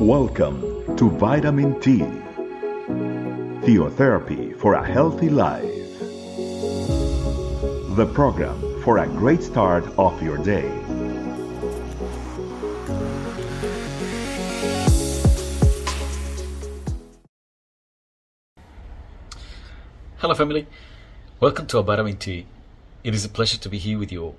Welcome to Vitamin T, Theotherapy for a Healthy Life. The program for a great start of your day. Hello, family. Welcome to Vitamin T. It is a pleasure to be here with you all.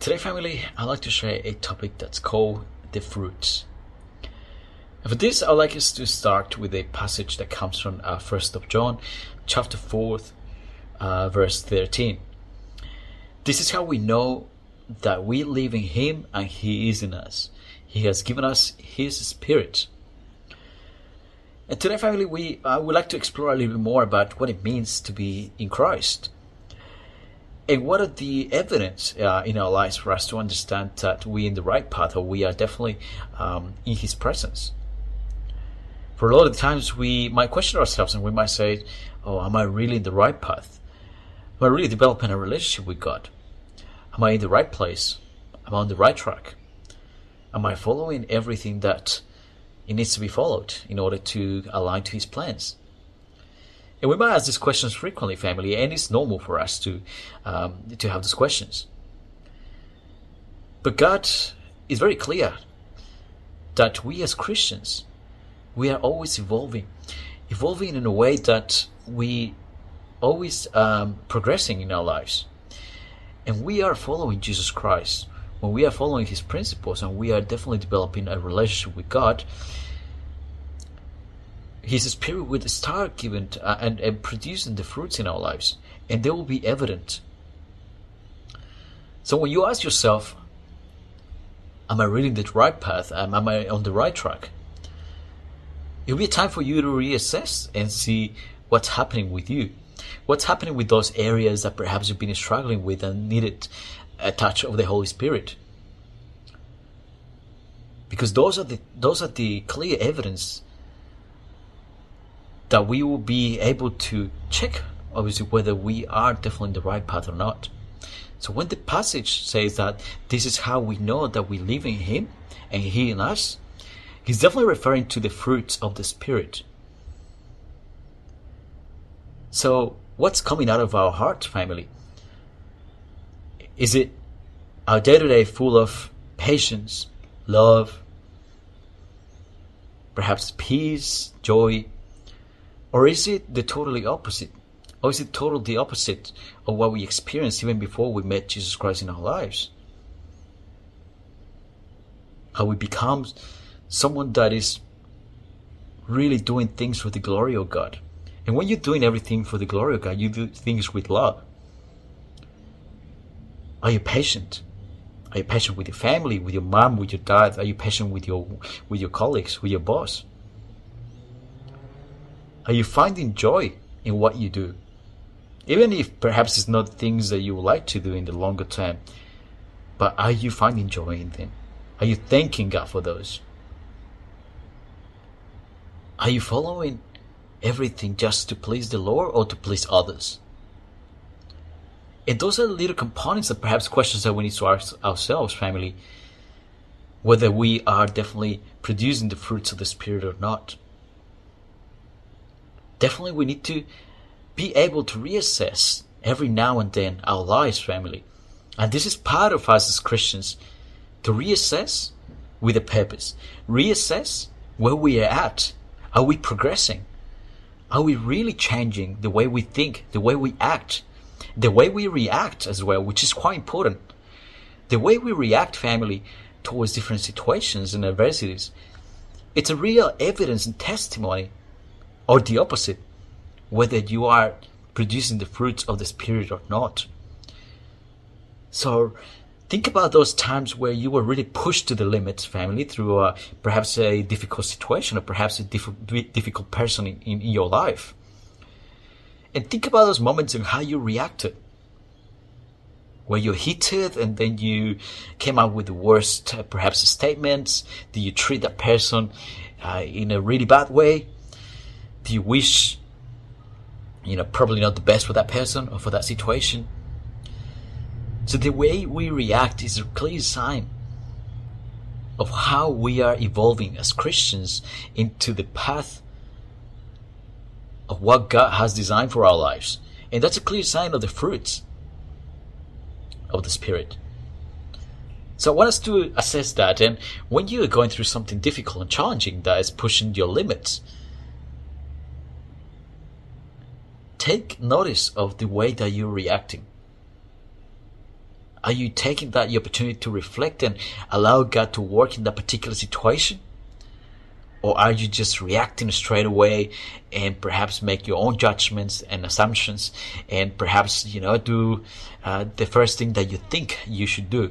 Today, family, I'd like to share a topic that's called the fruits. And for this, I'd like us to start with a passage that comes from uh, 1st of John, chapter 4, uh, verse 13. This is how we know that we live in Him and He is in us. He has given us His Spirit. And today, family, we uh, would like to explore a little bit more about what it means to be in Christ. And what are the evidence uh, in our lives for us to understand that we're in the right path or we are definitely um, in His presence? For a lot of times, we might question ourselves and we might say, Oh, am I really in the right path? Am I really developing a relationship with God? Am I in the right place? Am I on the right track? Am I following everything that it needs to be followed in order to align to His plans? And we might ask these questions frequently, family, and it's normal for us to um, to have these questions. But God is very clear that we as Christians, we are always evolving, evolving in a way that we always um, progressing in our lives, and we are following Jesus Christ. When we are following His principles, and we are definitely developing a relationship with God, his Spirit will start giving uh, and, and producing the fruits in our lives, and they will be evident. So when you ask yourself, Am I reading the right path? Am, am I on the right track? It'll be time for you to reassess and see what's happening with you. What's happening with those areas that perhaps you've been struggling with and needed a touch of the Holy Spirit? Because those are the those are the clear evidence that we will be able to check obviously whether we are definitely in the right path or not. So when the passage says that this is how we know that we live in Him and He in us, He's definitely referring to the fruits of the Spirit. So what's coming out of our heart, family? Is it our day to day full of patience, love, perhaps peace, joy, or is it the totally opposite? Or is it totally the opposite of what we experienced even before we met Jesus Christ in our lives? How we become someone that is really doing things for the glory of God. And when you're doing everything for the glory of God, you do things with love. Are you patient? Are you patient with your family, with your mom, with your dad? Are you patient with your with your colleagues, with your boss? Are you finding joy in what you do? Even if perhaps it's not things that you would like to do in the longer term, but are you finding joy in them? Are you thanking God for those? Are you following everything just to please the Lord or to please others? And those are the little components that perhaps questions that we need to ask ourselves, family, whether we are definitely producing the fruits of the Spirit or not definitely we need to be able to reassess every now and then our lives, family. And this is part of us as Christians to reassess with a purpose. Reassess where we are at. Are we progressing? Are we really changing the way we think, the way we act, the way we react as well, which is quite important. The way we react, family, towards different situations and adversities, it's a real evidence and testimony or the opposite, whether you are producing the fruits of the Spirit or not. So think about those times where you were really pushed to the limits, family, through uh, perhaps a difficult situation or perhaps a diff- difficult person in, in, in your life. And think about those moments and how you reacted. Were you heated and then you came out with the worst, uh, perhaps, statements? Did you treat that person uh, in a really bad way? do you wish, you know, probably not the best for that person or for that situation? So the way we react is a clear sign of how we are evolving as Christians into the path of what God has designed for our lives. And that's a clear sign of the fruits of the Spirit. So I want us to assess that. And when you are going through something difficult and challenging that is pushing your limits, take notice of the way that you're reacting. Are you taking that opportunity to reflect and allow God to work in that particular situation? Or are you just reacting straight away and perhaps make your own judgments and assumptions and perhaps, you know, do uh, the first thing that you think you should do?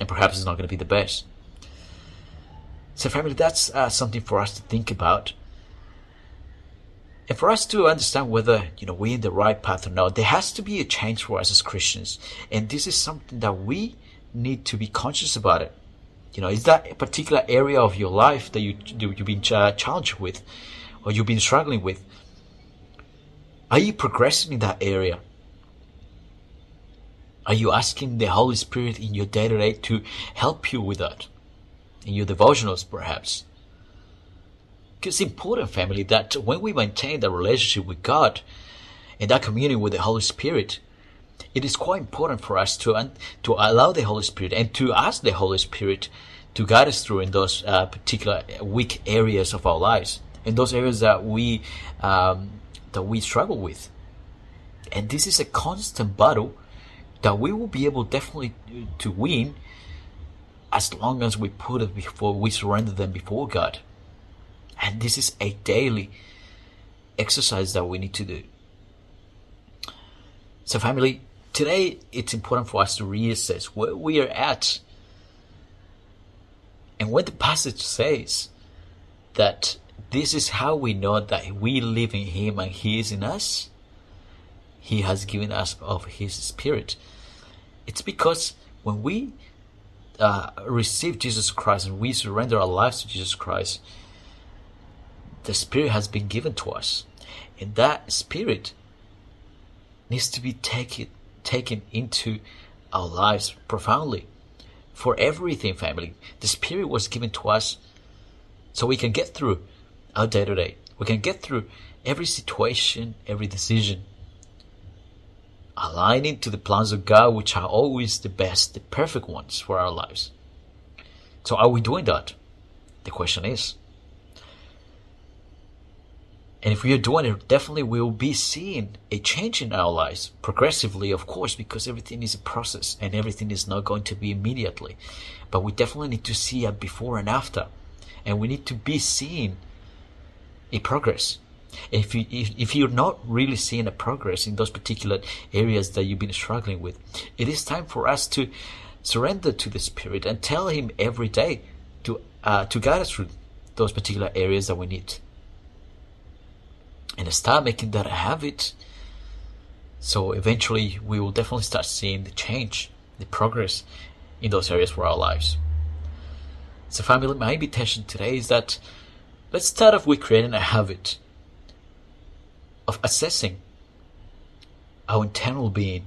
And perhaps it's not going to be the best. So family, that's uh, something for us to think about. And for us to understand whether, you know, we're in the right path or not, there has to be a change for us as Christians. And this is something that we need to be conscious about it. You know, is that a particular area of your life that you, you've been challenged with or you've been struggling with? Are you progressing in that area? Are you asking the Holy Spirit in your day to day to help you with that? In your devotionals, perhaps? It's important, family, that when we maintain the relationship with God and that communion with the Holy Spirit, it is quite important for us to to allow the Holy Spirit and to ask the Holy Spirit to guide us through in those uh, particular weak areas of our lives, in those areas that we um, that we struggle with. And this is a constant battle that we will be able definitely to win as long as we put it before we surrender them before God. And this is a daily exercise that we need to do. So family, today it's important for us to reassess where we are at. And when the passage says that this is how we know that we live in Him and He is in us, He has given us of His Spirit. It's because when we uh, receive Jesus Christ and we surrender our lives to Jesus Christ, the Spirit has been given to us. And that Spirit needs to be taken, taken into our lives profoundly. For everything, family, the Spirit was given to us so we can get through our day to day. We can get through every situation, every decision, aligning to the plans of God, which are always the best, the perfect ones for our lives. So, are we doing that? The question is. And if we are doing it, definitely we will be seeing a change in our lives progressively, of course, because everything is a process and everything is not going to be immediately. But we definitely need to see a before and after. And we need to be seeing a progress. If you if, if you're not really seeing a progress in those particular areas that you've been struggling with, it is time for us to surrender to the Spirit and tell Him every day to uh, to guide us through those particular areas that we need and start making that a habit. So eventually we will definitely start seeing the change, the progress in those areas for our lives. So family, my invitation today is that let's start off with creating a habit of assessing our internal being,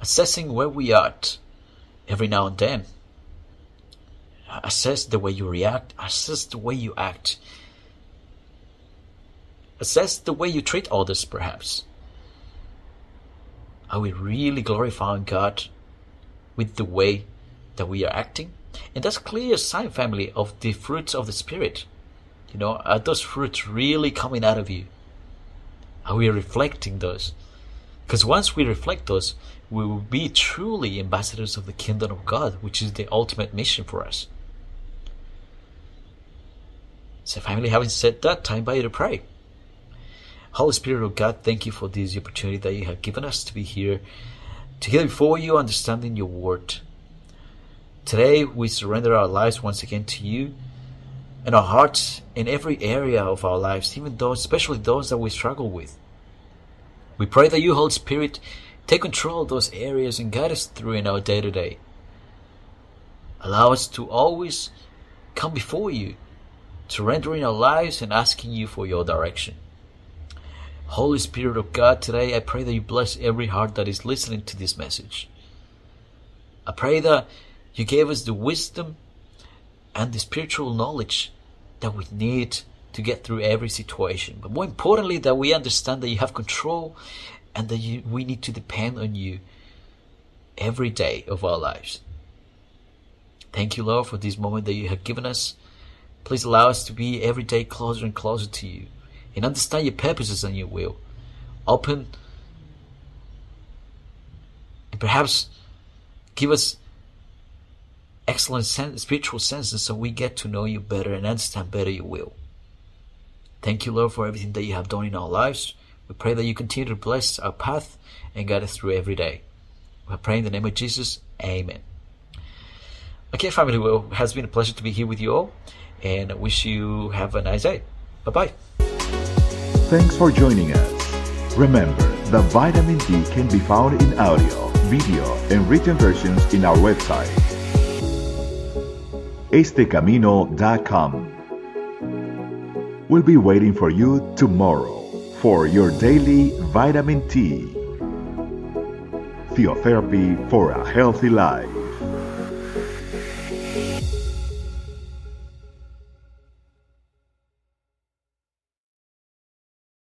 assessing where we are at every now and then. Assess the way you react, assess the way you act, Assess the way you treat others, perhaps. Are we really glorifying God with the way that we are acting? And that's clear sign, family, of the fruits of the Spirit. You know, are those fruits really coming out of you? Are we reflecting those? Because once we reflect those, we will be truly ambassadors of the kingdom of God, which is the ultimate mission for us. So, family, having said that, time by you to pray. Holy Spirit of God, thank you for this opportunity that you have given us to be here together before you, understanding your word. Today, we surrender our lives once again to you and our hearts in every area of our lives, even those, especially those that we struggle with. We pray that you, Holy Spirit, take control of those areas and guide us through in our day to day. Allow us to always come before you, surrendering our lives and asking you for your direction. Holy Spirit of God, today I pray that you bless every heart that is listening to this message. I pray that you gave us the wisdom and the spiritual knowledge that we need to get through every situation. But more importantly, that we understand that you have control and that you, we need to depend on you every day of our lives. Thank you, Lord, for this moment that you have given us. Please allow us to be every day closer and closer to you and understand your purposes and your will. Open and perhaps give us excellent spiritual senses so we get to know you better and understand better your will. Thank you, Lord, for everything that you have done in our lives. We pray that you continue to bless our path and guide us through every day. We pray in the name of Jesus. Amen. Okay, family, well, it has been a pleasure to be here with you all, and I wish you have a nice day. Bye bye. Thanks for joining us. Remember, the vitamin T can be found in audio, video, and written versions in our website, estecamino.com. We'll be waiting for you tomorrow for your daily vitamin T. Theotherapy for a healthy life.